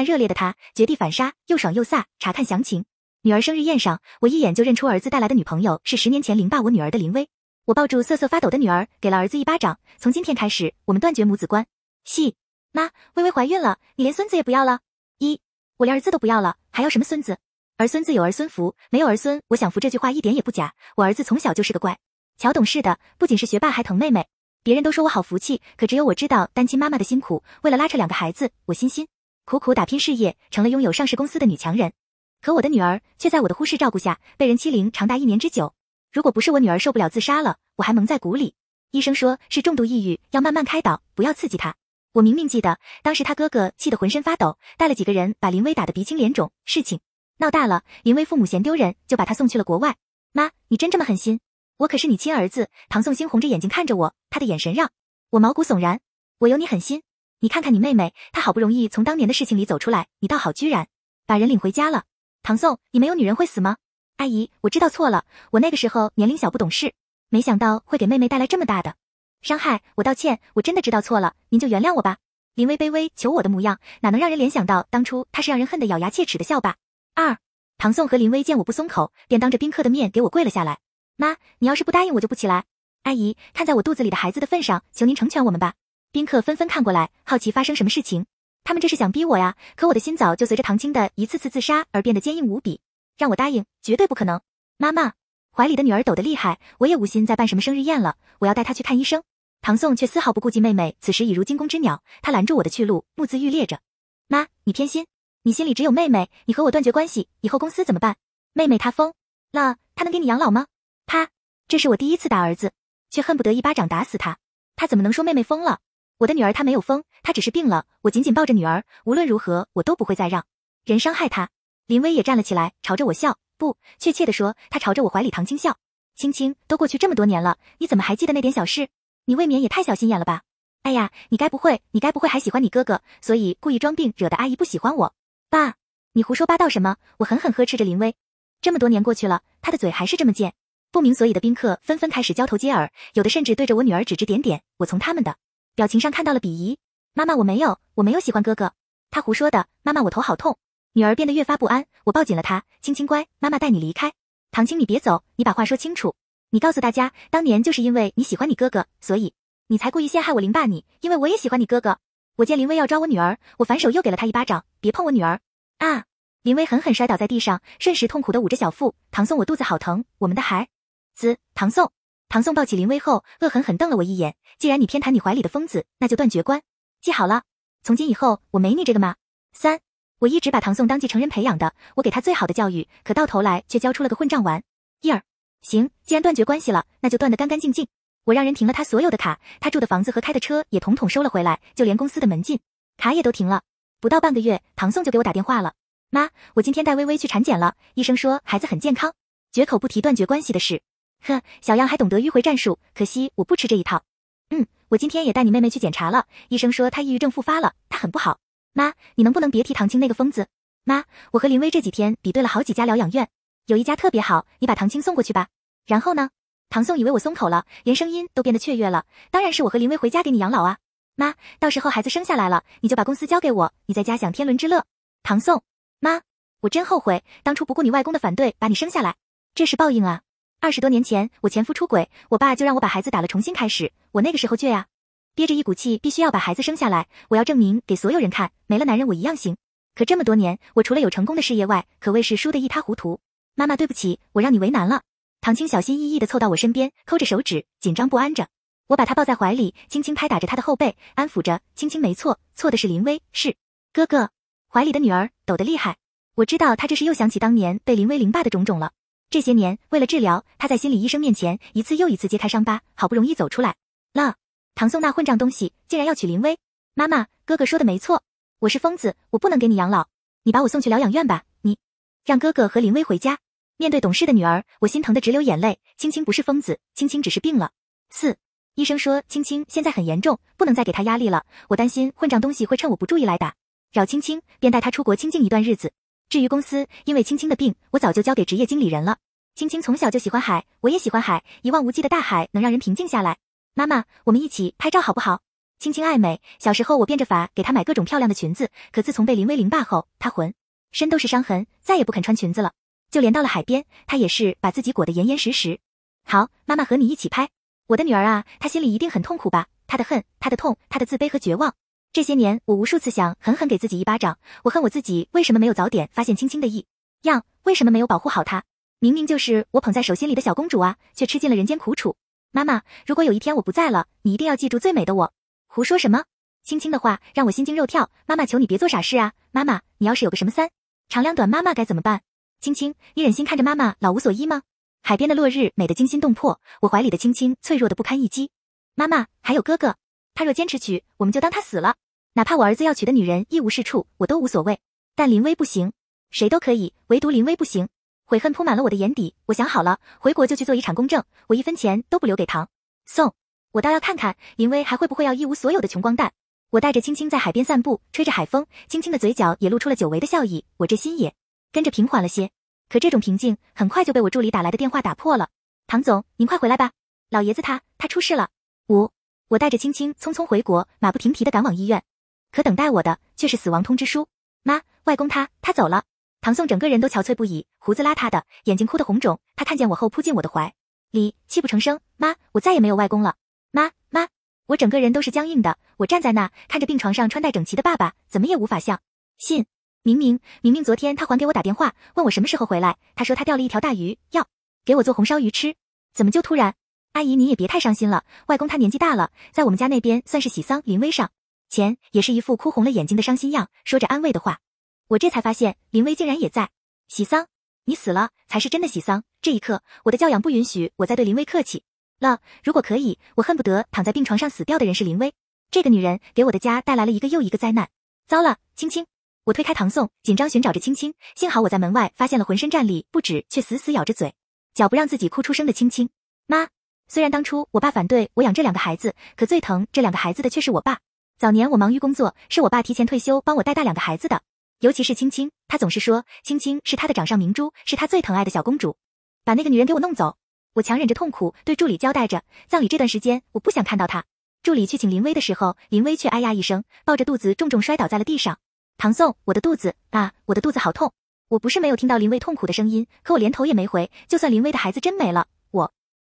烂热烈的他绝地反杀，又爽又飒。查看详情。女儿生日宴上，我一眼就认出儿子带来的女朋友是十年前凌霸我女儿的林薇。我抱住瑟瑟发抖的女儿，给了儿子一巴掌。从今天开始，我们断绝母子关系。妈，薇薇怀孕了，你连孙子也不要了？一，我连儿子都不要了，还要什么孙子？儿孙自有儿孙福，没有儿孙，我享福这句话一点也不假。我儿子从小就是个乖巧懂事的，不仅是学霸，还疼妹妹。别人都说我好福气，可只有我知道单亲妈妈的辛苦。为了拉扯两个孩子，我辛辛苦苦打拼事业，成了拥有上市公司的女强人。可我的女儿却在我的忽视照顾下被人欺凌长达一年之久。如果不是我女儿受不了自杀了，我还蒙在鼓里。医生说是重度抑郁，要慢慢开导，不要刺激她。我明明记得当时他哥哥气得浑身发抖，带了几个人把林薇打得鼻青脸肿。事情闹大了，林薇父母嫌丢人，就把他送去了国外。妈，你真这么狠心？我可是你亲儿子。唐宋星红着眼睛看着我，他的眼神让我毛骨悚然。我有你狠心？你看看你妹妹，她好不容易从当年的事情里走出来，你倒好，居然把人领回家了。唐宋，你没有女人会死吗？阿姨，我知道错了，我那个时候年龄小不懂事，没想到会给妹妹带来这么大的伤害。我道歉，我真的知道错了，您就原谅我吧。林薇卑微求我的模样，哪能让人联想到当初她是让人恨得咬牙切齿的校霸？二，唐宋和林薇见我不松口，便当着宾客的面给我跪了下来。妈，你要是不答应，我就不起来。阿姨，看在我肚子里的孩子的份上，求您成全我们吧。宾客纷纷看过来，好奇发生什么事情。他们这是想逼我呀，可我的心早就随着唐青的一次次自杀而变得坚硬无比，让我答应绝对不可能。妈妈怀里的女儿抖得厉害，我也无心再办什么生日宴了，我要带她去看医生。唐宋却丝毫不顾及妹妹此时已如惊弓之鸟，他拦住我的去路，目眦欲裂着。妈，你偏心，你心里只有妹妹，你和我断绝关系，以后公司怎么办？妹妹她疯了，她能给你养老吗？啪，这是我第一次打儿子，却恨不得一巴掌打死他。他怎么能说妹妹疯了？我的女儿她没有疯，她只是病了。我紧紧抱着女儿，无论如何我都不会再让人伤害她。林薇也站了起来，朝着我笑，不，确切的说，她朝着我怀里唐青笑。青青，都过去这么多年了，你怎么还记得那点小事？你未免也太小心眼了吧？哎呀，你该不会，你该不会还喜欢你哥哥，所以故意装病，惹得阿姨不喜欢我？爸，你胡说八道什么？我狠狠呵斥着林薇。这么多年过去了，他的嘴还是这么贱。不明所以的宾客纷纷开始交头接耳，有的甚至对着我女儿指指点点。我从他们的。表情上看到了鄙夷，妈妈我没有，我没有喜欢哥哥，他胡说的。妈妈我头好痛，女儿变得越发不安，我抱紧了她，青青乖，妈妈带你离开。唐青你别走，你把话说清楚，你告诉大家，当年就是因为你喜欢你哥哥，所以你才故意陷害我林爸你，因为我也喜欢你哥哥。我见林薇要抓我女儿，我反手又给了她一巴掌，别碰我女儿啊！林薇狠狠摔倒在地上，瞬时痛苦的捂着小腹。唐宋我肚子好疼，我们的孩子唐宋。唐宋抱起林薇后，恶狠狠瞪了我一眼。既然你偏袒你怀里的疯子，那就断绝关。记好了，从今以后我没你这个妈。三，我一直把唐宋当继承人培养的，我给他最好的教育，可到头来却教出了个混账娃。一儿，行，既然断绝关系了，那就断得干干净净。我让人停了他所有的卡，他住的房子和开的车也统统收了回来，就连公司的门禁卡也都停了。不到半个月，唐宋就给我打电话了，妈，我今天带微微去产检了，医生说孩子很健康，绝口不提断绝关系的事。呵，小样还懂得迂回战术，可惜我不吃这一套。嗯，我今天也带你妹妹去检查了，医生说她抑郁症复发了，她很不好。妈，你能不能别提唐青那个疯子？妈，我和林薇这几天比对了好几家疗养院，有一家特别好，你把唐青送过去吧。然后呢？唐宋以为我松口了，连声音都变得雀跃了。当然是我和林薇回家给你养老啊。妈，到时候孩子生下来了，你就把公司交给我，你在家享天伦之乐。唐宋，妈，我真后悔当初不顾你外公的反对把你生下来，这是报应啊。二十多年前，我前夫出轨，我爸就让我把孩子打了重新开始。我那个时候倔呀，憋着一股气，必须要把孩子生下来。我要证明给所有人看，没了男人我一样行。可这么多年，我除了有成功的事业外，可谓是输得一塌糊涂。妈妈，对不起，我让你为难了。唐青小心翼翼地凑到我身边，抠着手指，紧张不安着。我把他抱在怀里，轻轻拍打着他的后背，安抚着。青青没错，错的是林薇，是哥哥怀里的女儿抖得厉害。我知道他这是又想起当年被林薇凌霸的种种了。这些年，为了治疗，他在心理医生面前一次又一次揭开伤疤，好不容易走出来了。唐宋那混账东西竟然要娶林薇！妈妈，哥哥说的没错，我是疯子，我不能给你养老，你把我送去疗养院吧。你让哥哥和林薇回家。面对懂事的女儿，我心疼的直流眼泪。青青不是疯子，青青只是病了。四医生说青青现在很严重，不能再给她压力了。我担心混账东西会趁我不注意来打扰青青，便带她出国清静一段日子。至于公司，因为青青的病，我早就交给职业经理人了。青青从小就喜欢海，我也喜欢海，一望无际的大海能让人平静下来。妈妈，我们一起拍照好不好？青青爱美，小时候我变着法给她买各种漂亮的裙子，可自从被林威凌霸后，她浑身都是伤痕，再也不肯穿裙子了。就连到了海边，她也是把自己裹得严严实实。好，妈妈和你一起拍。我的女儿啊，她心里一定很痛苦吧？她的恨，她的痛，她的自卑和绝望。这些年，我无数次想狠狠给自己一巴掌。我恨我自己，为什么没有早点发现青青的异样？为什么没有保护好她？明明就是我捧在手心里的小公主啊，却吃尽了人间苦楚。妈妈，如果有一天我不在了，你一定要记住最美的我。胡说什么？青青的话让我心惊肉跳。妈妈，求你别做傻事啊！妈妈，你要是有个什么三长两短，妈妈该怎么办？青青，你忍心看着妈妈老无所依吗？海边的落日美得惊心动魄，我怀里的青青脆弱的不堪一击。妈妈，还有哥哥，他若坚持娶，我们就当他死了。哪怕我儿子要娶的女人一无是处，我都无所谓。但林薇不行，谁都可以，唯独林薇不行。悔恨铺满了我的眼底，我想好了，回国就去做一场公证，我一分钱都不留给唐宋。我倒要看看林薇还会不会要一无所有的穷光蛋。我带着青青在海边散步，吹着海风，青青的嘴角也露出了久违的笑意，我这心也跟着平缓了些。可这种平静很快就被我助理打来的电话打破了。唐总，您快回来吧，老爷子他他出事了。五，我带着青青匆匆回国，马不停蹄的赶往医院，可等待我的却是死亡通知书。妈，外公他他走了。唐宋整个人都憔悴不已，胡子邋遢的，眼睛哭得红肿。他看见我后扑进我的怀里，泣不成声。妈，我再也没有外公了。妈妈，我整个人都是僵硬的。我站在那，看着病床上穿戴整齐的爸爸，怎么也无法相信。明明明明昨天他还给我打电话，问我什么时候回来。他说他钓了一条大鱼，要给我做红烧鱼吃。怎么就突然？阿姨，你也别太伤心了。外公他年纪大了，在我们家那边算是喜丧。林威上前也是一副哭红了眼睛的伤心样，说着安慰的话。我这才发现林薇竟然也在喜丧，你死了才是真的喜丧。这一刻，我的教养不允许我再对林薇客气了。如果可以，我恨不得躺在病床上死掉的人是林薇。这个女人给我的家带来了一个又一个灾难。糟了，青青！我推开唐宋，紧张寻找着青青。幸好我在门外发现了浑身战栗不止却死死咬着嘴脚不让自己哭出声的青青妈。虽然当初我爸反对我养这两个孩子，可最疼这两个孩子的却是我爸。早年我忙于工作，是我爸提前退休帮我带大两个孩子的。尤其是青青，他总是说青青是他的掌上明珠，是他最疼爱的小公主。把那个女人给我弄走！我强忍着痛苦对助理交代着，葬礼这段时间我不想看到她。助理去请林薇的时候，林薇却哎呀一声，抱着肚子重重摔倒在了地上。唐宋，我的肚子啊，我的肚子好痛！我不是没有听到林薇痛苦的声音，可我连头也没回。就算林薇的孩子真没了，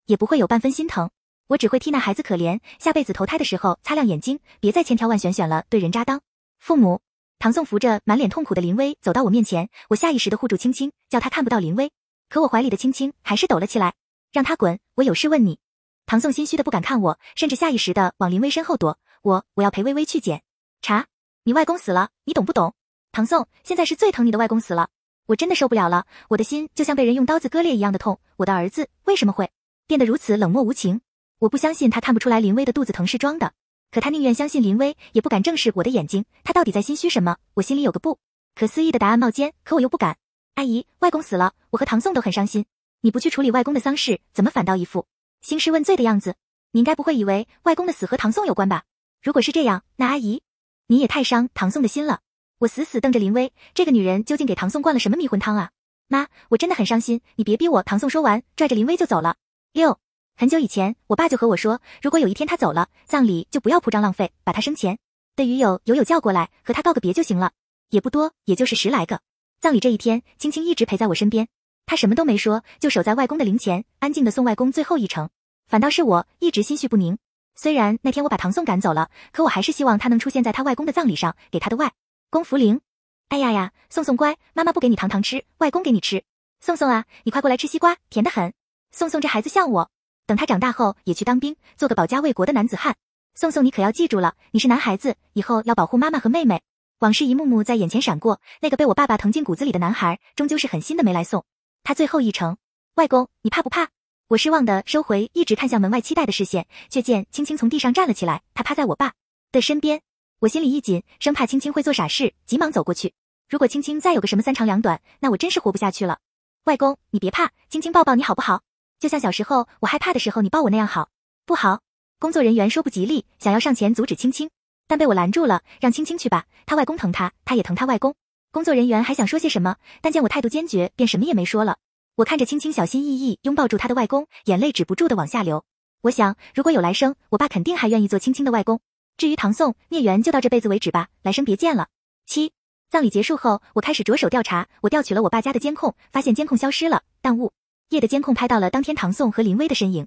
也不会有半分心疼。我只会替那孩子可怜，下辈子投胎的时候擦亮眼睛，别再千挑万选选了对人渣当父母。唐宋扶着满脸痛苦的林薇走到我面前，我下意识的护住青青，叫他看不到林薇。可我怀里的青青还是抖了起来，让他滚，我有事问你。唐宋心虚的不敢看我，甚至下意识的往林薇身后躲。我我要陪微微去检查。你外公死了，你懂不懂？唐宋，现在是最疼你的外公死了，我真的受不了了，我的心就像被人用刀子割裂一样的痛。我的儿子为什么会变得如此冷漠无情？我不相信他看不出来林薇的肚子疼是装的。可他宁愿相信林薇，也不敢正视我的眼睛。他到底在心虚什么？我心里有个不可思议的答案冒尖，可我又不敢。阿姨，外公死了，我和唐宋都很伤心。你不去处理外公的丧事，怎么反倒一副兴师问罪的样子？你应该不会以为外公的死和唐宋有关吧？如果是这样，那阿姨，你也太伤唐宋的心了。我死死瞪着林薇，这个女人究竟给唐宋灌了什么迷魂汤啊？妈，我真的很伤心，你别逼我。唐宋说完，拽着林薇就走了。六。很久以前，我爸就和我说，如果有一天他走了，葬礼就不要铺张浪费，把他生前的鱼友友友叫过来，和他告个别就行了，也不多，也就是十来个。葬礼这一天，青青一直陪在我身边，他什么都没说，就守在外公的灵前，安静的送外公最后一程。反倒是我一直心绪不宁。虽然那天我把唐宋赶走了，可我还是希望他能出现在他外公的葬礼上，给他的外公扶灵。哎呀呀，宋宋乖，妈妈不给你糖糖吃，外公给你吃。宋宋啊，你快过来吃西瓜，甜得很。宋宋这孩子像我。等他长大后也去当兵，做个保家卫国的男子汉。宋宋，你可要记住了，你是男孩子，以后要保护妈妈和妹妹。往事一幕幕在眼前闪过，那个被我爸爸疼进骨子里的男孩，终究是狠心的没来送他最后一程。外公，你怕不怕？我失望的收回一直看向门外期待的视线，却见青青从地上站了起来，他趴在我爸的身边。我心里一紧，生怕青青会做傻事，急忙走过去。如果青青再有个什么三长两短，那我真是活不下去了。外公，你别怕，青青抱抱你好不好？就像小时候我害怕的时候你抱我那样好不好？工作人员说不吉利，想要上前阻止青青，但被我拦住了，让青青去吧。他外公疼他，他也疼他外公。工作人员还想说些什么，但见我态度坚决，便什么也没说了。我看着青青小心翼翼拥抱住他的外公，眼泪止不住的往下流。我想，如果有来生，我爸肯定还愿意做青青的外公。至于唐宋孽缘，就到这辈子为止吧，来生别见了。七，葬礼结束后，我开始着手调查。我调取了我爸家的监控，发现监控消失了，但误夜的监控拍到了当天唐宋和林薇的身影。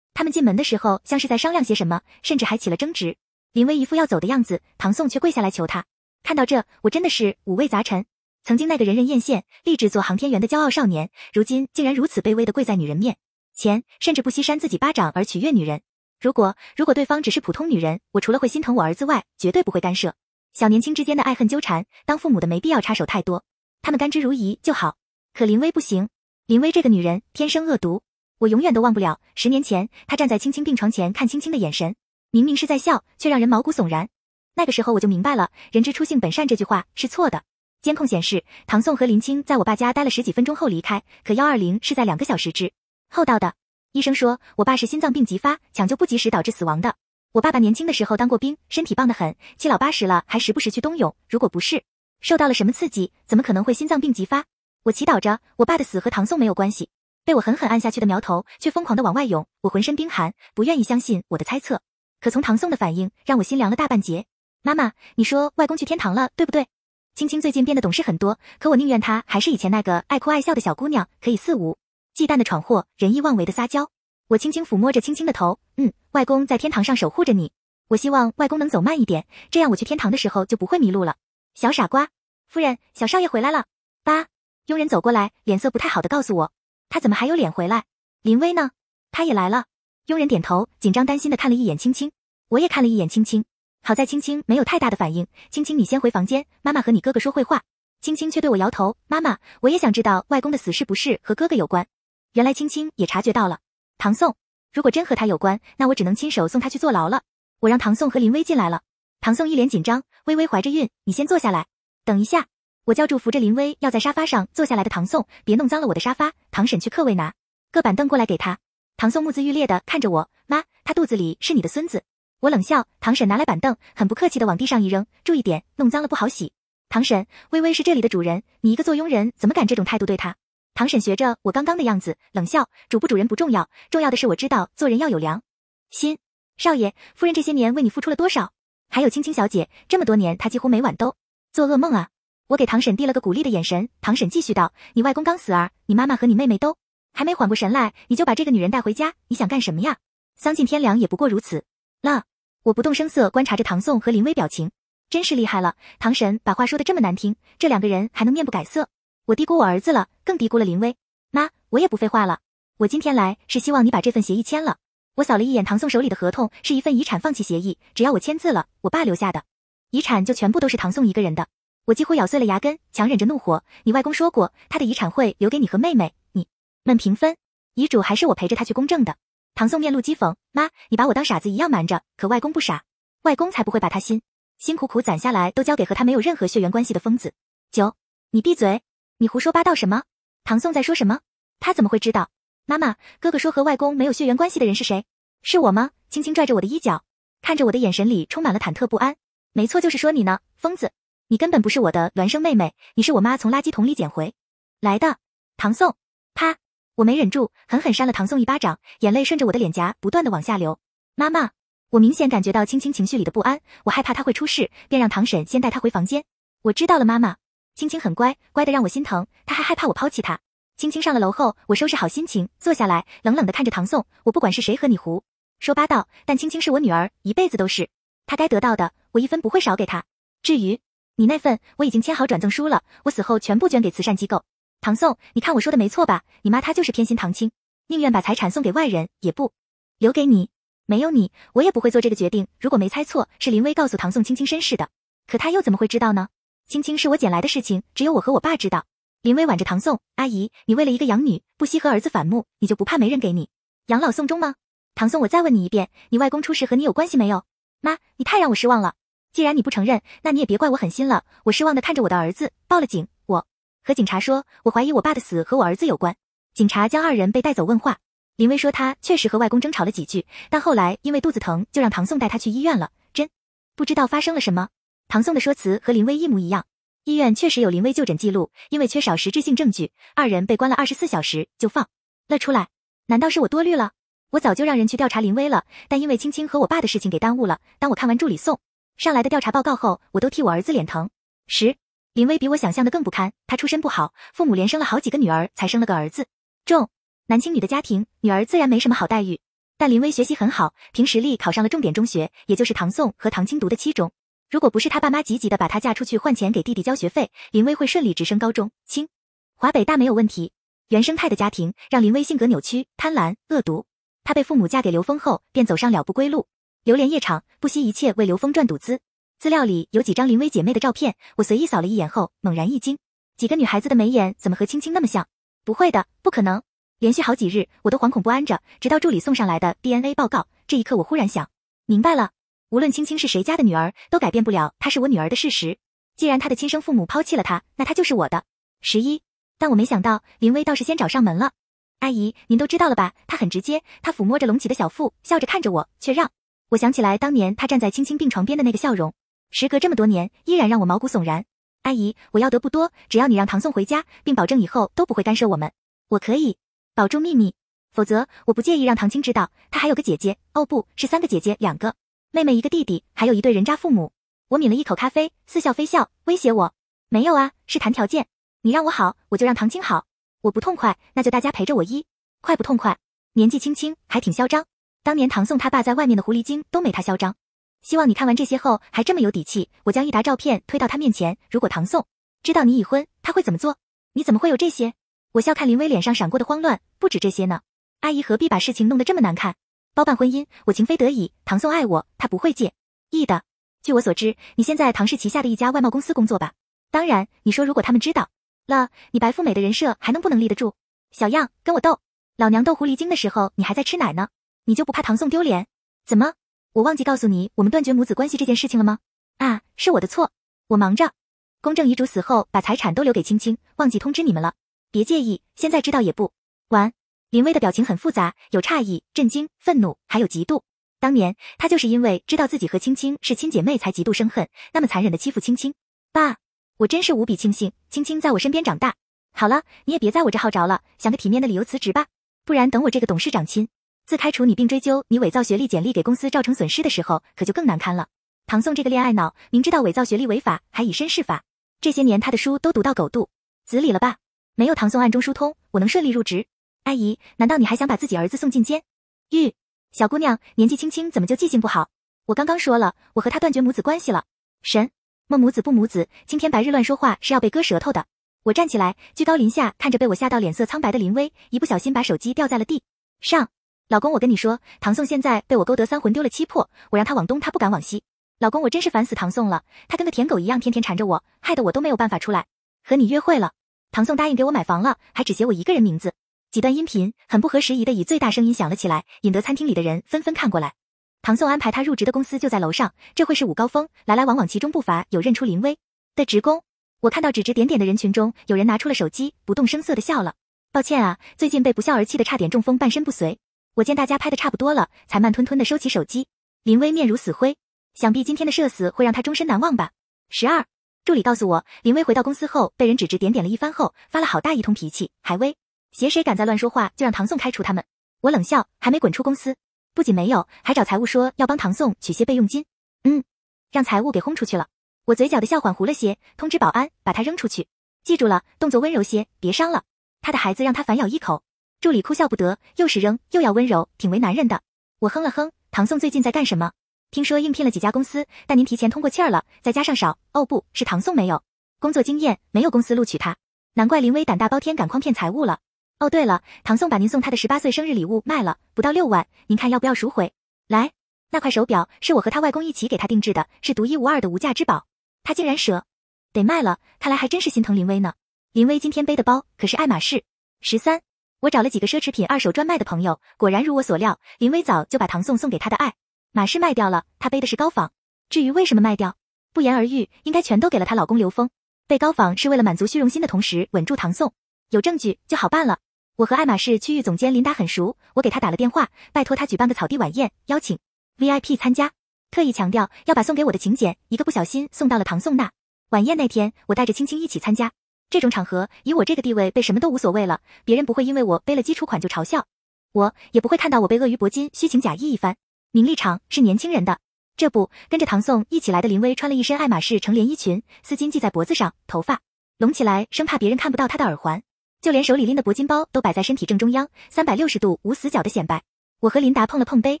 他们进门的时候像是在商量些什么，甚至还起了争执。林薇一副要走的样子，唐宋却跪下来求他。看到这，我真的是五味杂陈。曾经那个人人艳羡、立志做航天员的骄傲少年，如今竟然如此卑微的跪在女人面前，甚至不惜扇自己巴掌而取悦女人。如果如果对方只是普通女人，我除了会心疼我儿子外，绝对不会干涉。小年轻之间的爱恨纠缠，当父母的没必要插手太多，他们甘之如饴就好。可林薇不行，林薇这个女人天生恶毒，我永远都忘不了十年前她站在青青病床前看青青的眼神，明明是在笑，却让人毛骨悚然。那个时候我就明白了“人之初性本善”这句话是错的。监控显示，唐宋和林青在我爸家待了十几分钟后离开，可幺二零是在两个小时之后到的。医生说，我爸是心脏病急发，抢救不及时导致死亡的。我爸爸年轻的时候当过兵，身体棒得很，七老八十了还时不时去冬泳。如果不是受到了什么刺激，怎么可能会心脏病急发？我祈祷着我爸的死和唐宋没有关系。被我狠狠按下去的苗头，却疯狂的往外涌，我浑身冰寒，不愿意相信我的猜测。可从唐宋的反应，让我心凉了大半截。妈妈，你说外公去天堂了，对不对？青青最近变得懂事很多，可我宁愿她还是以前那个爱哭爱笑的小姑娘，可以肆无。忌惮的闯祸，任意妄为的撒娇。我轻轻抚摸着青青的头，嗯，外公在天堂上守护着你。我希望外公能走慢一点，这样我去天堂的时候就不会迷路了。小傻瓜，夫人，小少爷回来了。八佣人走过来，脸色不太好的告诉我，他怎么还有脸回来？林薇呢？他也来了。佣人点头，紧张担心的看了一眼青青，我也看了一眼青青。好在青青没有太大的反应。青青，你先回房间，妈妈和你哥哥说会话。青青却对我摇头，妈妈，我也想知道外公的死是不是和哥哥有关。原来青青也察觉到了唐宋，如果真和他有关，那我只能亲手送他去坐牢了。我让唐宋和林薇进来了。唐宋一脸紧张，微微怀着孕，你先坐下来。等一下，我叫住扶着林薇要在沙发上坐下来的唐宋，别弄脏了我的沙发。唐婶去客位拿个板凳过来给他。唐宋目眦欲裂的看着我，妈，他肚子里是你的孙子。我冷笑，唐婶拿来板凳，很不客气的往地上一扔，注意点，弄脏了不好洗。唐婶，微微是这里的主人，你一个做佣人怎么敢这种态度对他？唐婶学着我刚刚的样子，冷笑：“主不主人不重要，重要的是我知道做人要有良心。少爷夫人这些年为你付出了多少？还有青青小姐，这么多年她几乎每晚都做噩梦啊。”我给唐婶递了个鼓励的眼神。唐婶继续道：“你外公刚死儿，你妈妈和你妹妹都还没缓过神来，你就把这个女人带回家，你想干什么呀？丧尽天良也不过如此了。”我不动声色观察着唐宋和林薇表情，真是厉害了。唐婶把话说的这么难听，这两个人还能面不改色？我低估我儿子了，更低估了林薇妈。我也不废话了，我今天来是希望你把这份协议签了。我扫了一眼唐宋手里的合同，是一份遗产放弃协议，只要我签字了，我爸留下的遗产就全部都是唐宋一个人的。我几乎咬碎了牙根，强忍着怒火。你外公说过，他的遗产会留给你和妹妹，你们平分。遗嘱还是我陪着他去公证的。唐宋面露讥讽，妈，你把我当傻子一样瞒着，可外公不傻，外公才不会把他辛辛苦苦攒下来都交给和他没有任何血缘关系的疯子。九，你闭嘴。你胡说八道什么？唐宋在说什么？他怎么会知道？妈妈，哥哥说和外公没有血缘关系的人是谁？是我吗？轻轻拽着我的衣角，看着我的眼神里充满了忐忑不安。没错，就是说你呢，疯子！你根本不是我的孪生妹妹，你是我妈从垃圾桶里捡回来的。唐宋，啪，我没忍住，狠狠扇了唐宋一巴掌，眼泪顺着我的脸颊不断的往下流。妈妈，我明显感觉到青青情绪里的不安，我害怕她会出事，便让唐婶先带她回房间。我知道了，妈妈。青青很乖，乖的让我心疼。她还害怕我抛弃她。青青上了楼后，我收拾好心情，坐下来，冷冷的看着唐宋。我不管是谁和你胡说八道，但青青是我女儿，一辈子都是。她该得到的，我一分不会少给她。至于你那份，我已经签好转赠书了，我死后全部捐给慈善机构。唐宋，你看我说的没错吧？你妈她就是偏心唐青，宁愿把财产送给外人，也不留给你。没有你，我也不会做这个决定。如果没猜错，是林薇告诉唐宋青青身世的，可他又怎么会知道呢？青青是我捡来的事情，只有我和我爸知道。林薇挽着唐宋阿姨，你为了一个养女不惜和儿子反目，你就不怕没人给你养老送终吗？唐宋，我再问你一遍，你外公出事和你有关系没有？妈，你太让我失望了。既然你不承认，那你也别怪我狠心了。我失望的看着我的儿子，报了警。我和警察说，我怀疑我爸的死和我儿子有关。警察将二人被带走问话。林薇说，他确实和外公争吵了几句，但后来因为肚子疼，就让唐宋带他去医院了。真不知道发生了什么。唐宋的说辞和林薇一模一样，医院确实有林薇就诊记录，因为缺少实质性证据，二人被关了二十四小时就放了出来。难道是我多虑了？我早就让人去调查林薇了，但因为青青和我爸的事情给耽误了。当我看完助理送上来的调查报告后，我都替我儿子脸疼。十，林薇比我想象的更不堪，她出身不好，父母连生了好几个女儿才生了个儿子。重男轻女的家庭，女儿自然没什么好待遇。但林薇学习很好，凭实力考上了重点中学，也就是唐宋和唐青读的七中。如果不是他爸妈急急的把她嫁出去换钱给弟弟交学费，林薇会顺利直升高中。清华北大没有问题。原生态的家庭让林薇性格扭曲、贪婪、恶毒。她被父母嫁给刘峰后，便走上了不归路，流连夜场，不惜一切为刘峰赚赌资。资料里有几张林薇姐妹的照片，我随意扫了一眼后，猛然一惊：几个女孩子的眉眼怎么和青青那么像？不会的，不可能！连续好几日，我都惶恐不安着，直到助理送上来的 DNA 报告。这一刻，我忽然想明白了：无论青青是谁家的女儿，都改变不了她是我女儿的事实。既然她的亲生父母抛弃了她，那她就是我的。十一。但我没想到，林薇倒是先找上门了。阿姨，您都知道了吧？她很直接，她抚摸着隆起的小腹，笑着看着我，却让我想起来当年她站在青青病床边的那个笑容。时隔这么多年，依然让我毛骨悚然。阿姨，我要的不多，只要你让唐宋回家，并保证以后都不会干涉我们，我可以保住秘密。否则，我不介意让唐青知道，他还有个姐姐。哦，不是三个姐姐，两个妹妹，一个弟弟，还有一对人渣父母。我抿了一口咖啡，似笑非笑，威胁我：没有啊，是谈条件。你让我好，我就让唐青好。我不痛快，那就大家陪着我一快不痛快。年纪轻轻还挺嚣张，当年唐宋他爸在外面的狐狸精都没他嚣张。希望你看完这些后还这么有底气。我将一沓照片推到他面前。如果唐宋知道你已婚，他会怎么做？你怎么会有这些？我笑看林薇脸上闪过的慌乱。不止这些呢，阿姨何必把事情弄得这么难看？包办婚姻，我情非得已。唐宋爱我，他不会介意的。据我所知，你现在唐氏旗下的一家外贸公司工作吧？当然，你说如果他们知道。了，你白富美的人设还能不能立得住？小样，跟我斗！老娘斗狐狸精的时候，你还在吃奶呢，你就不怕唐宋丢脸？怎么，我忘记告诉你我们断绝母子关系这件事情了吗？啊，是我的错，我忙着。公证遗嘱死后，把财产都留给青青，忘记通知你们了。别介意，现在知道也不晚。林薇的表情很复杂，有诧异、震惊、愤怒，还有嫉妒。当年她就是因为知道自己和青青是亲姐妹，才嫉妒生恨，那么残忍的欺负青青。爸。我真是无比庆幸青青在我身边长大。好了，你也别在我这耗着了，想个体面的理由辞职吧，不然等我这个董事长亲自开除你并追究你伪造学历简历给公司造成损失的时候，可就更难堪了。唐宋这个恋爱脑，明知道伪造学历违法，还以身试法。这些年他的书都读到狗肚子里了吧？没有唐宋暗中疏通，我能顺利入职？阿姨，难道你还想把自己儿子送进监狱？小姑娘年纪轻轻，怎么就记性不好？我刚刚说了，我和他断绝母子关系了。神。孟母子不母子，今天白日乱说话是要被割舌头的。我站起来，居高临下看着被我吓到脸色苍白的林薇，一不小心把手机掉在了地上。老公，我跟你说，唐宋现在被我勾得三魂丢了七魄，我让他往东，他不敢往西。老公，我真是烦死唐宋了，他跟个舔狗一样，天天缠着我，害得我都没有办法出来和你约会了。唐宋答应给我买房了，还只写我一个人名字。几段音频很不合时宜的以最大声音响了起来，引得餐厅里的人纷纷看过来。唐宋安排他入职的公司就在楼上，这会是午高峰，来来往往，其中不乏有认出林薇的职工。我看到指指点点的人群中，有人拿出了手机，不动声色的笑了。抱歉啊，最近被不孝而气的差点中风，半身不遂。我见大家拍的差不多了，才慢吞吞的收起手机。林薇面如死灰，想必今天的社死会让他终身难忘吧。十二，助理告诉我，林薇回到公司后，被人指指点点了一番后，发了好大一通脾气，海威谁谁敢再乱说话，就让唐宋开除他们。我冷笑，还没滚出公司。不仅没有，还找财务说要帮唐宋取些备用金。嗯，让财务给轰出去了。我嘴角的笑缓糊了些，通知保安把他扔出去。记住了，动作温柔些，别伤了他的孩子，让他反咬一口。助理哭笑不得，又是扔又要温柔，挺为难人的。我哼了哼，唐宋最近在干什么？听说应聘了几家公司，但您提前通过气儿了，再加上少……哦，不是唐宋没有工作经验，没有公司录取他。难怪林威胆大包天，敢诓骗财务了。哦，对了，唐宋把您送他的十八岁生日礼物卖了，不到六万，您看要不要赎回来？那块手表是我和他外公一起给他定制的，是独一无二的无价之宝，他竟然舍得卖了，看来还真是心疼林薇呢。林薇今天背的包可是爱马仕。十三，我找了几个奢侈品二手专卖的朋友，果然如我所料，林薇早就把唐宋送给他的爱马仕卖掉了，她背的是高仿。至于为什么卖掉，不言而喻，应该全都给了她老公刘峰。背高仿是为了满足虚荣心的同时稳住唐宋，有证据就好办了。我和爱马仕区域总监琳达很熟，我给他打了电话，拜托他举办个草地晚宴，邀请 VIP 参加，特意强调要把送给我的请柬一个不小心送到了唐宋那。晚宴那天，我带着青青一起参加。这种场合，以我这个地位，被什么都无所谓了，别人不会因为我背了基础款就嘲笑我，也不会看到我被鳄鱼铂金虚情假意一番。名利场是年轻人的，这不，跟着唐宋一起来的林薇穿了一身爱马仕成连衣裙，丝巾系在脖子上，头发拢起来，生怕别人看不到她的耳环，就连手里拎的铂金包都摆在身体正中央，三百六十度无死角的显摆。我和琳达碰了碰杯，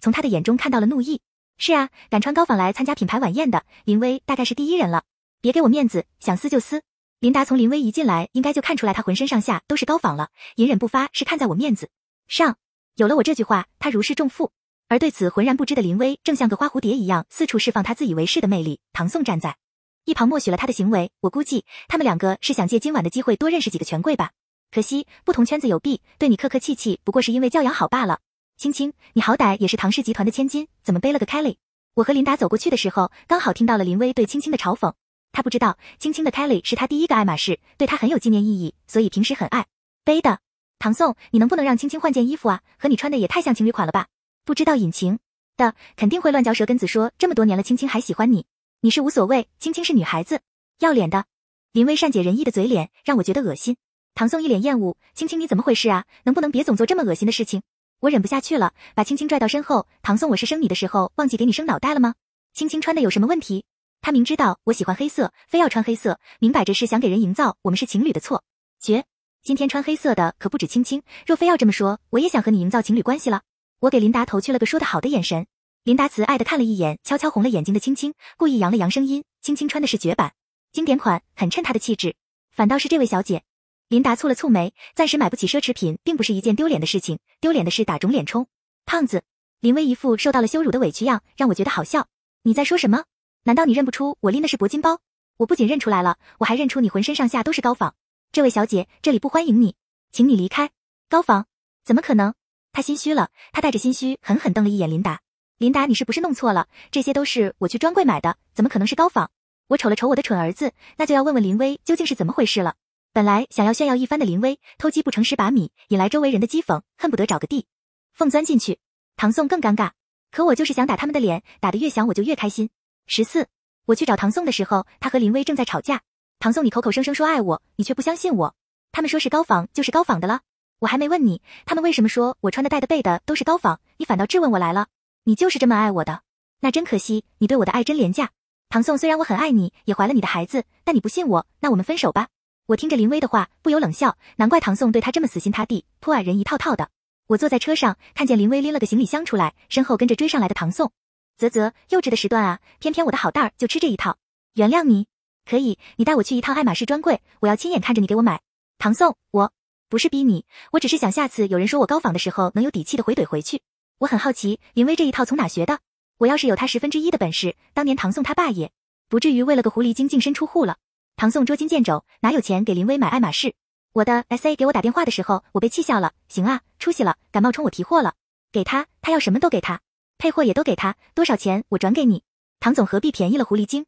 从她的眼中看到了怒意。是啊，敢穿高仿来参加品牌晚宴的林薇大概是第一人了。别给我面子，想撕就撕。琳达从林薇一进来，应该就看出来她浑身上下都是高仿了，隐忍不发是看在我面子上。有了我这句话，她如释重负。而对此浑然不知的林薇，正像个花蝴蝶一样，四处释放她自以为是的魅力。唐宋站在一旁默许了他的行为。我估计他们两个是想借今晚的机会多认识几个权贵吧。可惜不同圈子有弊，对你客客气气，不过是因为教养好罢了。青青，你好歹也是唐氏集团的千金，怎么背了个 Kelly？我和琳达走过去的时候，刚好听到了林薇对青青的嘲讽。他不知道青青的 Kelly 是他第一个爱马仕，对他很有纪念意义，所以平时很爱背的。唐宋，你能不能让青青换件衣服啊？和你穿的也太像情侣款了吧？不知道隐情的肯定会乱嚼舌根子，说这么多年了，青青还喜欢你，你是无所谓，青青是女孩子，要脸的。林薇善解人意的嘴脸让我觉得恶心。唐宋一脸厌恶，青青你怎么回事啊？能不能别总做这么恶心的事情？我忍不下去了，把青青拽到身后。唐宋，我是生你的时候忘记给你生脑袋了吗？青青穿的有什么问题？他明知道我喜欢黑色，非要穿黑色，明摆着是想给人营造我们是情侣的错觉。今天穿黑色的可不止青青，若非要这么说，我也想和你营造情侣关系了。我给琳达投去了个说得好的眼神，琳达慈爱的看了一眼，悄悄红了眼睛的青青，故意扬了扬声音：“青青穿的是绝版，经典款，很衬她的气质。反倒是这位小姐。”琳达蹙了蹙眉，暂时买不起奢侈品，并不是一件丢脸的事情，丢脸的是打肿脸充胖子。林薇一副受到了羞辱的委屈样，让我觉得好笑。你在说什么？难道你认不出我拎的是铂金包？我不仅认出来了，我还认出你浑身上下都是高仿。这位小姐，这里不欢迎你，请你离开。高仿？怎么可能？他心虚了，他带着心虚，狠狠瞪了一眼琳达。琳达，你是不是弄错了？这些都是我去专柜买的，怎么可能是高仿？我瞅了瞅我的蠢儿子，那就要问问林薇究竟是怎么回事了。本来想要炫耀一番的林薇，偷鸡不成蚀把米，引来周围人的讥讽，恨不得找个地缝钻进去。唐宋更尴尬，可我就是想打他们的脸，打得越响我就越开心。十四，我去找唐宋的时候，他和林薇正在吵架。唐宋，你口口声声说爱我，你却不相信我。他们说是高仿，就是高仿的了。我还没问你，他们为什么说我穿的、戴的、背的都是高仿？你反倒质问我来了。你就是这么爱我的，那真可惜，你对我的爱真廉价。唐宋，虽然我很爱你，也怀了你的孩子，但你不信我，那我们分手吧。我听着林薇的话，不由冷笑，难怪唐宋对他这么死心塌地，颇爱人一套套的。我坐在车上，看见林薇拎了个行李箱出来，身后跟着追上来的唐宋。啧啧，幼稚的时段啊，偏偏我的好蛋儿就吃这一套。原谅你，可以，你带我去一趟爱马仕专柜，我要亲眼看着你给我买。唐宋，我。不是逼你，我只是想下次有人说我高仿的时候，能有底气的回怼回去。我很好奇林薇这一套从哪学的。我要是有他十分之一的本事，当年唐宋他爸也不至于为了个狐狸精净身出户了。唐宋捉襟见肘，哪有钱给林薇买爱马仕？我的 S A 给我打电话的时候，我被气笑了。行啊，出息了，敢冒充我提货了。给他，他要什么都给他，配货也都给他，多少钱我转给你。唐总何必便宜了狐狸精？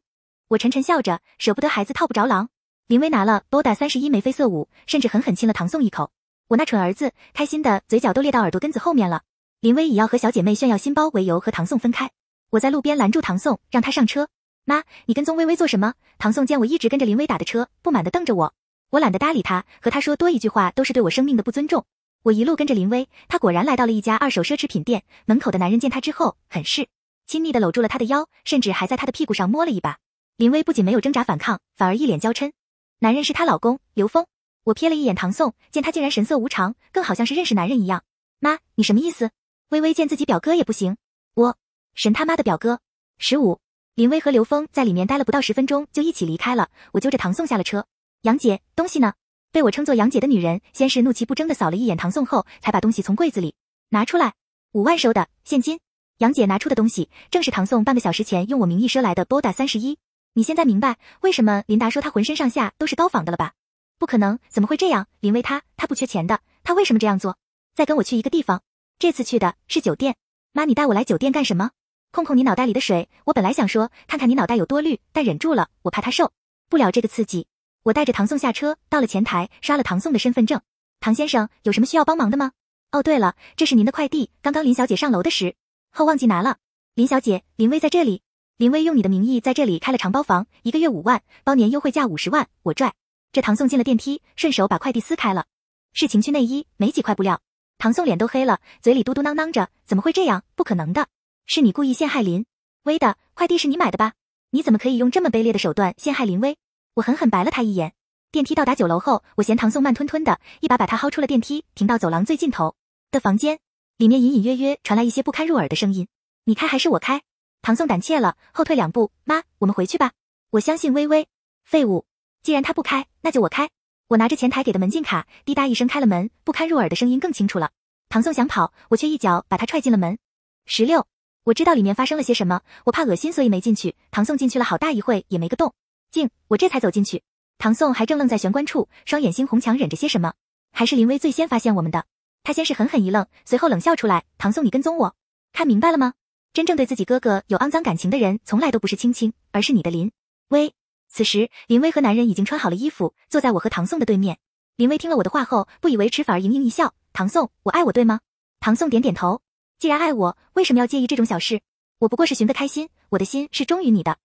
我沉沉笑着，舍不得孩子套不着狼。林薇拿了 Boda 三十一眉飞色舞，甚至狠狠亲了唐宋一口。我那蠢儿子开心的嘴角都裂到耳朵根子后面了。林薇以要和小姐妹炫耀新包为由和唐宋分开。我在路边拦住唐宋，让他上车。妈，你跟踪微微做什么？唐宋见我一直跟着林薇打的车，不满的瞪着我。我懒得搭理他，和他说多一句话都是对我生命的不尊重。我一路跟着林薇，他果然来到了一家二手奢侈品店。门口的男人见他之后，很是亲密的搂住了他的腰，甚至还在他的屁股上摸了一把。林薇不仅没有挣扎反抗，反而一脸娇嗔。男人是她老公刘峰，我瞥了一眼唐宋，见他竟然神色无常，更好像是认识男人一样。妈，你什么意思？微微见自己表哥也不行，我神他妈的表哥。十五，林薇和刘峰在里面待了不到十分钟，就一起离开了。我揪着唐宋下了车。杨姐，东西呢？被我称作杨姐的女人，先是怒气不争的扫了一眼唐宋，后才把东西从柜子里拿出来。五万收的现金。杨姐拿出的东西，正是唐宋半个小时前用我名义赊来的 Boda 三十一。你现在明白为什么琳达说她浑身上下都是高仿的了吧？不可能，怎么会这样？林薇她她不缺钱的，她为什么这样做？再跟我去一个地方，这次去的是酒店。妈，你带我来酒店干什么？控控你脑袋里的水。我本来想说看看你脑袋有多绿，但忍住了，我怕他受不了这个刺激。我带着唐宋下车，到了前台，刷了唐宋的身份证。唐先生，有什么需要帮忙的吗？哦，对了，这是您的快递，刚刚林小姐上楼的时候忘记拿了。林小姐，林薇在这里。林薇用你的名义在这里开了长包房，一个月五万，包年优惠价五十万。我拽这唐宋进了电梯，顺手把快递撕开了，是情趣内衣，没几块布料。唐宋脸都黑了，嘴里嘟嘟囔囔着：“怎么会这样？不可能的，是你故意陷害林威的，快递是你买的吧？你怎么可以用这么卑劣的手段陷害林威？我狠狠白了他一眼。电梯到达九楼后，我嫌唐宋慢吞吞的，一把把他薅出了电梯，停到走廊最尽头的房间。里面隐隐约约传来一些不堪入耳的声音。你开还是我开？唐宋胆怯了，后退两步。妈，我们回去吧。我相信微微。废物，既然他不开，那就我开。我拿着前台给的门禁卡，滴答一声开了门，不堪入耳的声音更清楚了。唐宋想跑，我却一脚把他踹进了门。十六，我知道里面发生了些什么，我怕恶心，所以没进去。唐宋进去了好大一会，也没个动静，我这才走进去。唐宋还正愣在玄关处，双眼猩红，强忍着些什么。还是林威最先发现我们的。他先是狠狠一愣，随后冷笑出来：“唐宋，你跟踪我，看明白了吗？真正对自己哥哥有肮脏感情的人，从来都不是青青，而是你的林威。”此时，林威和男人已经穿好了衣服，坐在我和唐宋的对面。林威听了我的话后，不以为耻，反而盈盈一笑：“唐宋，我爱我，对吗？”唐宋点点头：“既然爱我，为什么要介意这种小事？我不过是寻个开心，我的心是忠于你的。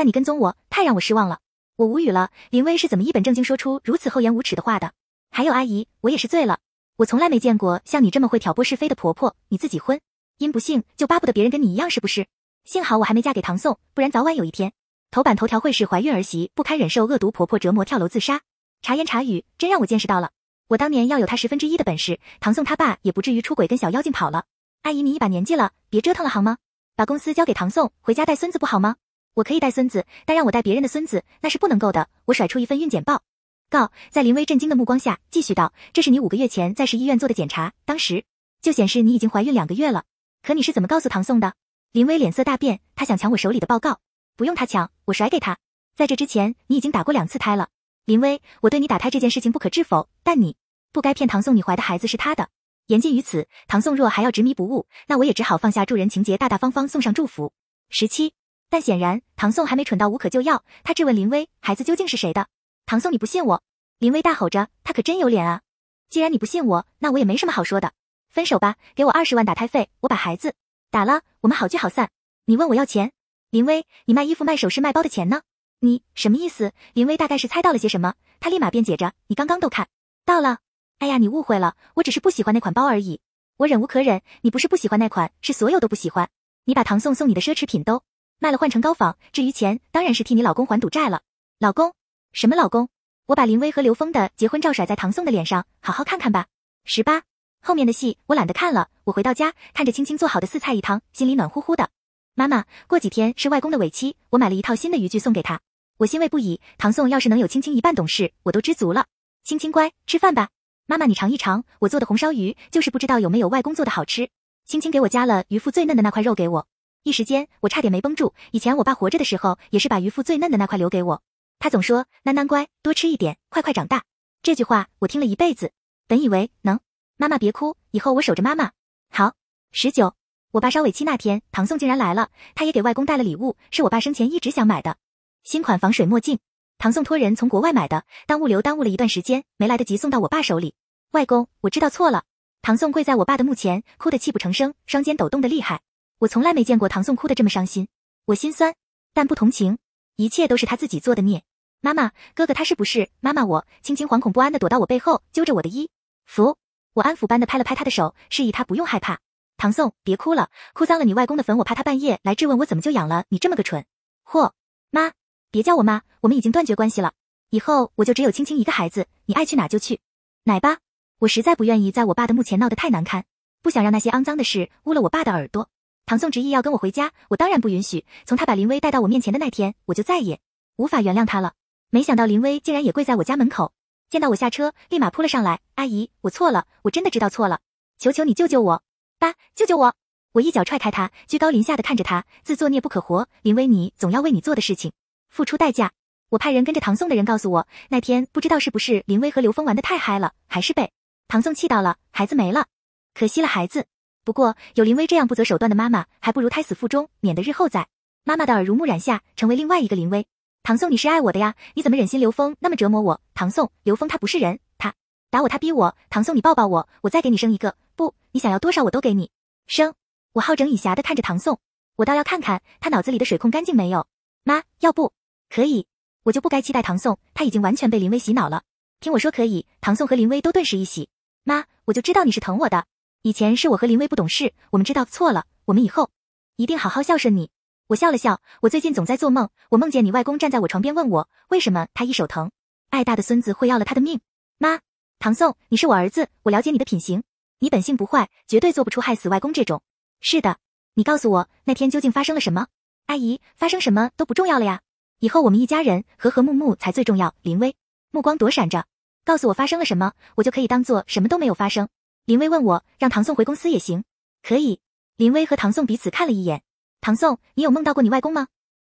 但你跟踪我，太让我失望了。”我无语了，林威是怎么一本正经说出如此厚颜无耻的话的？还有阿姨，我也是醉了，我从来没见过像你这么会挑拨是非的婆婆。你自己婚姻不幸，就巴不得别人跟你一样，是不是？幸好我还没嫁给唐宋，不然早晚有一天，头版头条会是怀孕儿媳不堪忍受恶毒婆婆折磨跳楼自杀。茶言茶语，真让我见识到了，我当年要有他十分之一的本事，唐宋他爸也不至于出轨跟小妖精跑了。阿姨，你一把年纪了，别折腾了好吗？把公司交给唐宋，回家带孙子不好吗？我可以带孙子，但让我带别人的孙子那是不能够的。我甩出一份孕检报告，在林威震惊的目光下，继续道：“这是你五个月前在市医院做的检查，当时就显示你已经怀孕两个月了。可你是怎么告诉唐宋的？”林威脸色大变，他想抢我手里的报告，不用他抢，我甩给他。在这之前，你已经打过两次胎了，林威，我对你打胎这件事情不可置否，但你不该骗唐宋，你怀的孩子是他的。言尽于此，唐宋若还要执迷不悟，那我也只好放下助人情节，大大方方送上祝福。十七。但显然，唐宋还没蠢到无可救药。他质问林威：“孩子究竟是谁的？”唐宋，你不信我？林威大吼着：“他可真有脸啊！既然你不信我，那我也没什么好说的。分手吧，给我二十万打胎费，我把孩子打了，我们好聚好散。你问我要钱？林威，你卖衣服、卖首饰、卖包的钱呢？你什么意思？”林威大概是猜到了些什么，他立马辩解着：“你刚刚都看到了。哎呀，你误会了，我只是不喜欢那款包而已。我忍无可忍。你不是不喜欢那款，是所有都不喜欢。你把唐宋送你的奢侈品都……”卖了换成高仿，至于钱，当然是替你老公还赌债了。老公？什么老公？我把林威和刘峰的结婚照甩在唐宋的脸上，好好看看吧。十八，后面的戏我懒得看了。我回到家，看着青青做好的四菜一汤，心里暖乎乎的。妈妈，过几天是外公的尾期，我买了一套新的渔具送给他，我欣慰不已。唐宋要是能有青青一半懂事，我都知足了。青青乖，吃饭吧。妈妈，你尝一尝我做的红烧鱼，就是不知道有没有外公做的好吃。青青给我夹了鱼腹最嫩的那块肉给我。一时间，我差点没绷住。以前我爸活着的时候，也是把鱼腹最嫩的那块留给我。他总说：“囡囡乖，多吃一点，快快长大。”这句话我听了一辈子。本以为能，妈妈别哭，以后我守着妈妈。好。十九，我爸烧尾期那天，唐宋竟然来了，他也给外公带了礼物，是我爸生前一直想买的新款防水墨镜。唐宋托人从国外买的，当物流耽误了一段时间，没来得及送到我爸手里。外公，我知道错了。唐宋跪在我爸的墓前，哭得泣不成声，双肩抖动的厉害。我从来没见过唐宋哭得这么伤心，我心酸，但不同情，一切都是他自己做的孽。妈妈，哥哥他是不是？妈妈，我轻轻惶恐不安的躲到我背后，揪着我的衣服，我安抚般的拍了拍他的手，示意他不用害怕。唐宋，别哭了，哭脏了你外公的坟，我怕他半夜来质问我怎么就养了你这么个蠢货。妈，别叫我妈，我们已经断绝关系了，以后我就只有青青一个孩子，你爱去哪就去哪吧。我实在不愿意在我爸的墓前闹得太难堪，不想让那些肮脏的事污了我爸的耳朵。唐宋执意要跟我回家，我当然不允许。从他把林威带到我面前的那天，我就再也无法原谅他了。没想到林威竟然也跪在我家门口，见到我下车，立马扑了上来。阿姨，我错了，我真的知道错了，求求你救救我，爸，救救我！我一脚踹开他，居高临下的看着他，自作孽不可活。林威，你总要为你做的事情付出代价。我派人跟着唐宋的人告诉我，那天不知道是不是林威和刘峰玩的太嗨了，还是被唐宋气到了，孩子没了，可惜了孩子。不过有林威这样不择手段的妈妈，还不如胎死腹中，免得日后在妈妈的耳濡目染下成为另外一个林威。唐宋，你是爱我的呀，你怎么忍心刘峰那么折磨我？唐宋，刘峰他不是人，他打我，他逼我。唐宋，你抱抱我，我再给你生一个。不，你想要多少我都给你生。我好整以暇的看着唐宋，我倒要看看他脑子里的水控干净没有。妈，要不可以，我就不该期待唐宋，他已经完全被林威洗脑了。听我说可以，唐宋和林威都顿时一喜。妈，我就知道你是疼我的。以前是我和林威不懂事，我们知道错了，我们以后一定好好孝顺你。我笑了笑，我最近总在做梦，我梦见你外公站在我床边问我为什么他一手疼，爱大的孙子会要了他的命。妈，唐宋，你是我儿子，我了解你的品行，你本性不坏，绝对做不出害死外公这种。是的，你告诉我那天究竟发生了什么？阿姨，发生什么都不重要了呀，以后我们一家人和和睦睦才最重要。林薇目光躲闪着，告诉我发生了什么，我就可以当做什么都没有发生。林薇问我让唐宋回公司也行，可以。林薇和唐宋彼此看了一眼。唐宋，你有梦到过你外公吗？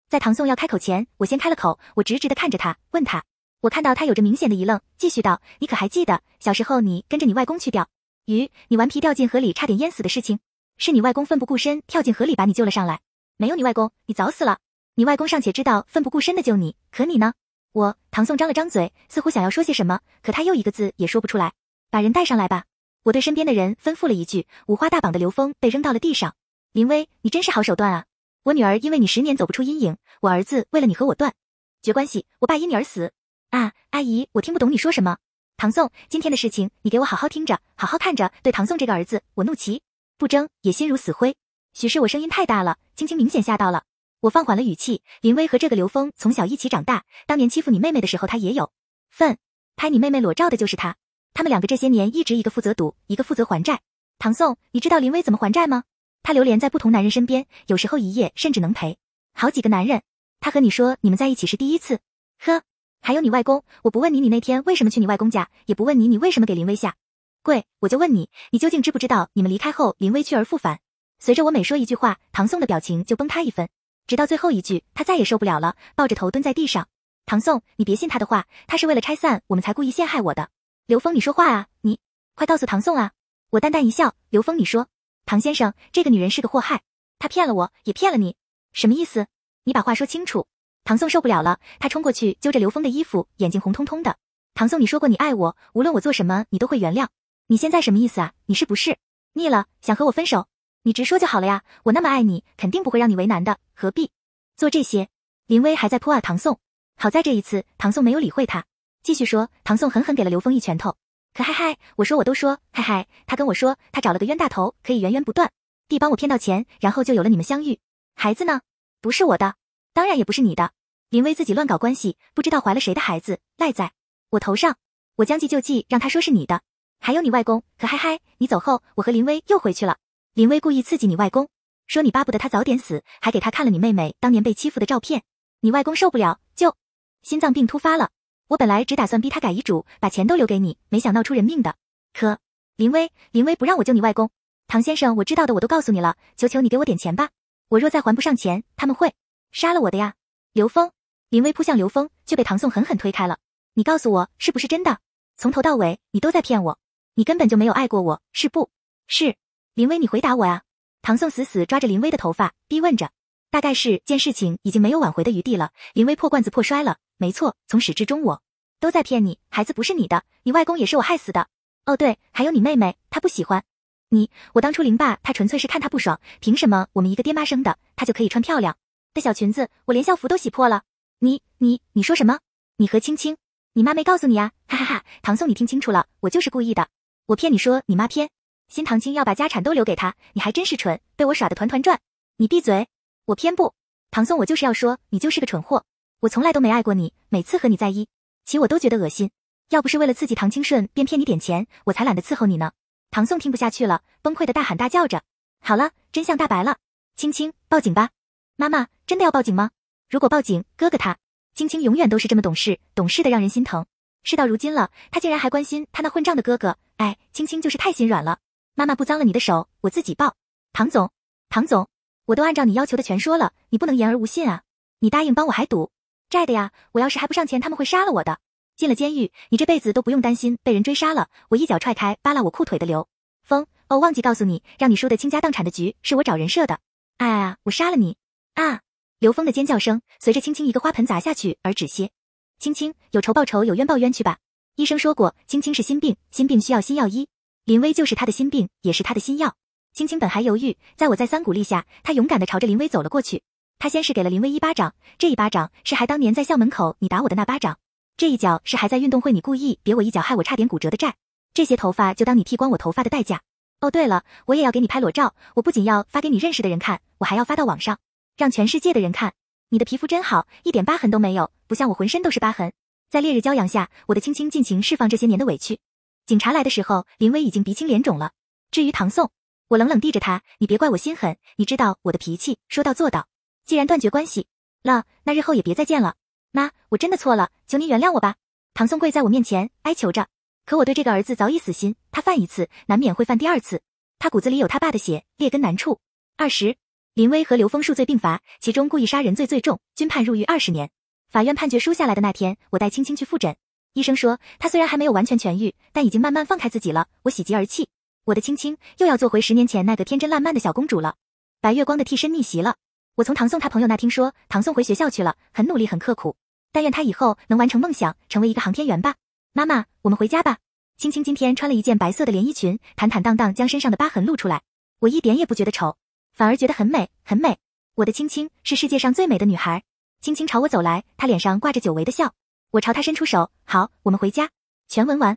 在唐宋要开口前，我先开了口。我直直的看着他，问他。我看到他有着明显的一愣，继续道：“你可还记得小时候你跟着你外公去钓鱼，你顽皮掉进河里差点淹死的事情？是你外公奋不顾身跳进河里把你救了上来。没有你外公，你早死了。你外公尚且知道奋不顾身的救你，可你呢？”我唐宋张了张嘴，似乎想要说些什么，可他又一个字也说不出来。把人带上来吧。我对身边的人吩咐了一句，五花大绑的刘峰被扔到了地上。林薇，你真是好手段啊！我女儿因为你十年走不出阴影，我儿子为了你和我断绝关系，我爸因你而死。啊，阿姨，我听不懂你说什么。唐宋，今天的事情你给我好好听着，好好看着。对唐宋这个儿子，我怒其不争，也心如死灰。许是我声音太大了，青青明显吓到了。我放缓了语气。林薇和这个刘峰从小一起长大，当年欺负你妹妹的时候，他也有份。拍你妹妹裸照的就是他。他们两个这些年一直一个负责赌，一个负责还债。唐宋，你知道林薇怎么还债吗？他流连在不同男人身边，有时候一夜甚至能陪好几个男人。他和你说你们在一起是第一次，呵。还有你外公，我不问你，你那天为什么去你外公家，也不问你，你为什么给林薇下跪，我就问你，你究竟知不知道你们离开后，林薇去而复返？随着我每说一句话，唐宋的表情就崩塌一分，直到最后一句，他再也受不了了，抱着头蹲在地上。唐宋，你别信他的话，他是为了拆散我们才故意陷害我的。刘峰，你说话啊，你快告诉唐宋啊！我淡淡一笑，刘峰，你说，唐先生，这个女人是个祸害，她骗了我，也骗了你，什么意思？你把话说清楚。唐宋受不了了，他冲过去揪着刘峰的衣服，眼睛红彤彤的。唐宋，你说过你爱我，无论我做什么，你都会原谅。你现在什么意思啊？你是不是腻了，想和我分手？你直说就好了呀。我那么爱你，肯定不会让你为难的，何必做这些？林薇还在扑啊，唐宋。好在这一次，唐宋没有理会他，继续说。唐宋狠狠给了刘峰一拳头。可嗨嗨，我说我都说，嗨嗨，他跟我说他找了个冤大头，可以源源不断地帮我骗到钱，然后就有了你们相遇。孩子呢？不是我的。当然也不是你的，林薇自己乱搞关系，不知道怀了谁的孩子，赖在我头上，我将计就计，让他说是你的。还有你外公，可嗨嗨，你走后，我和林薇又回去了。林薇故意刺激你外公，说你巴不得他早点死，还给他看了你妹妹当年被欺负的照片。你外公受不了，就心脏病突发了。我本来只打算逼他改遗嘱，把钱都留给你，没想闹出人命的。可林薇，林薇不让我救你外公。唐先生，我知道的我都告诉你了，求求你给我点钱吧。我若再还不上钱，他们会。杀了我的呀，刘峰！林薇扑向刘峰，却被唐宋狠狠推开了。你告诉我是不是真的？从头到尾你都在骗我，你根本就没有爱过我，是不？是。林薇，你回答我呀！唐宋死死抓着林薇的头发，逼问着。大概是见事情已经没有挽回的余地了，林薇破罐子破摔了。没错，从始至终我都在骗你，孩子不是你的，你外公也是我害死的。哦对，还有你妹妹，她不喜欢你。我当初林爸他纯粹是看她不爽，凭什么我们一个爹妈生的，她就可以穿漂亮？的小裙子，我连校服都洗破了。你你你说什么？你和青青，你妈没告诉你啊？哈哈哈！唐宋，你听清楚了，我就是故意的。我骗你说你妈偏心唐青要把家产都留给他，你还真是蠢，被我耍得团团转。你闭嘴！我偏不，唐宋，我就是要说你就是个蠢货。我从来都没爱过你，每次和你在一起我都觉得恶心。要不是为了刺激唐清顺，便骗你点钱，我才懒得伺候你呢。唐宋听不下去了，崩溃的大喊大叫着：“好了，真相大白了，青青，报警吧！”妈妈真的要报警吗？如果报警，哥哥他青青永远都是这么懂事，懂事的让人心疼。事到如今了，他竟然还关心他那混账的哥哥。哎，青青就是太心软了。妈妈不脏了你的手，我自己报。唐总，唐总，我都按照你要求的全说了，你不能言而无信啊！你答应帮我还赌债的呀？我要是还不上钱，他们会杀了我的。进了监狱，你这辈子都不用担心被人追杀了。我一脚踹开扒拉我裤腿的刘峰。哦，忘记告诉你，让你输的倾家荡产的局是我找人设的。哎呀，我杀了你！啊！刘峰的尖叫声随着青青一个花盆砸下去而止歇。青青有仇报仇，有冤报冤去吧。医生说过，青青是心病，心病需要心药医。林薇就是他的心病，也是他的心药。青青本还犹豫，在我再三鼓励下，他勇敢的朝着林薇走了过去。他先是给了林薇一巴掌，这一巴掌是还当年在校门口你打我的那巴掌，这一脚是还在运动会你故意别我一脚害我差点骨折的债。这些头发就当你剃光我头发的代价。哦，对了，我也要给你拍裸照，我不仅要发给你认识的人看，我还要发到网上。让全世界的人看，你的皮肤真好，一点疤痕都没有，不像我浑身都是疤痕。在烈日骄阳下，我的青青尽情释放这些年的委屈。警察来的时候，林薇已经鼻青脸肿了。至于唐宋，我冷冷地着他：“你别怪我心狠，你知道我的脾气，说到做到。既然断绝关系了，那日后也别再见了。妈，我真的错了，求您原谅我吧。”唐宋跪在我面前哀求着。可我对这个儿子早已死心，他犯一次，难免会犯第二次。他骨子里有他爸的血，劣根难除。二十，林薇和刘峰数罪并罚，其中故意杀人罪最重，均判入狱二十年。法院判决书下来的那天，我带青青去复诊。医生说，他虽然还没有完全痊愈，但已经慢慢放开自己了。我喜极而泣。我的青青又要做回十年前那个天真烂漫的小公主了。白月光的替身逆袭了。我从唐宋他朋友那听说，唐宋回学校去了，很努力，很刻苦。但愿他以后能完成梦想，成为一个航天员吧。妈妈，我们回家吧。青青今天穿了一件白色的连衣裙，坦坦荡荡将身上的疤痕露出来。我一点也不觉得丑，反而觉得很美，很美。我的青青是世界上最美的女孩。青青朝我走来，她脸上挂着久违的笑。我朝她伸出手，好，我们回家。全文完。